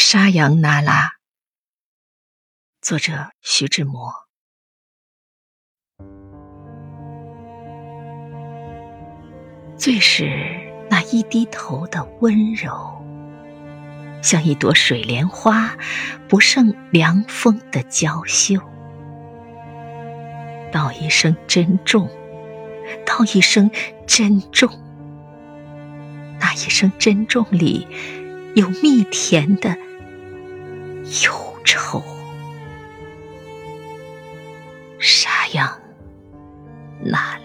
沙扬那拉，作者徐志摩。最是那一低头的温柔，像一朵水莲花，不胜凉风的娇羞。道一声珍重，道一声珍重，那一声珍重里。有蜜甜的忧愁，啥样难？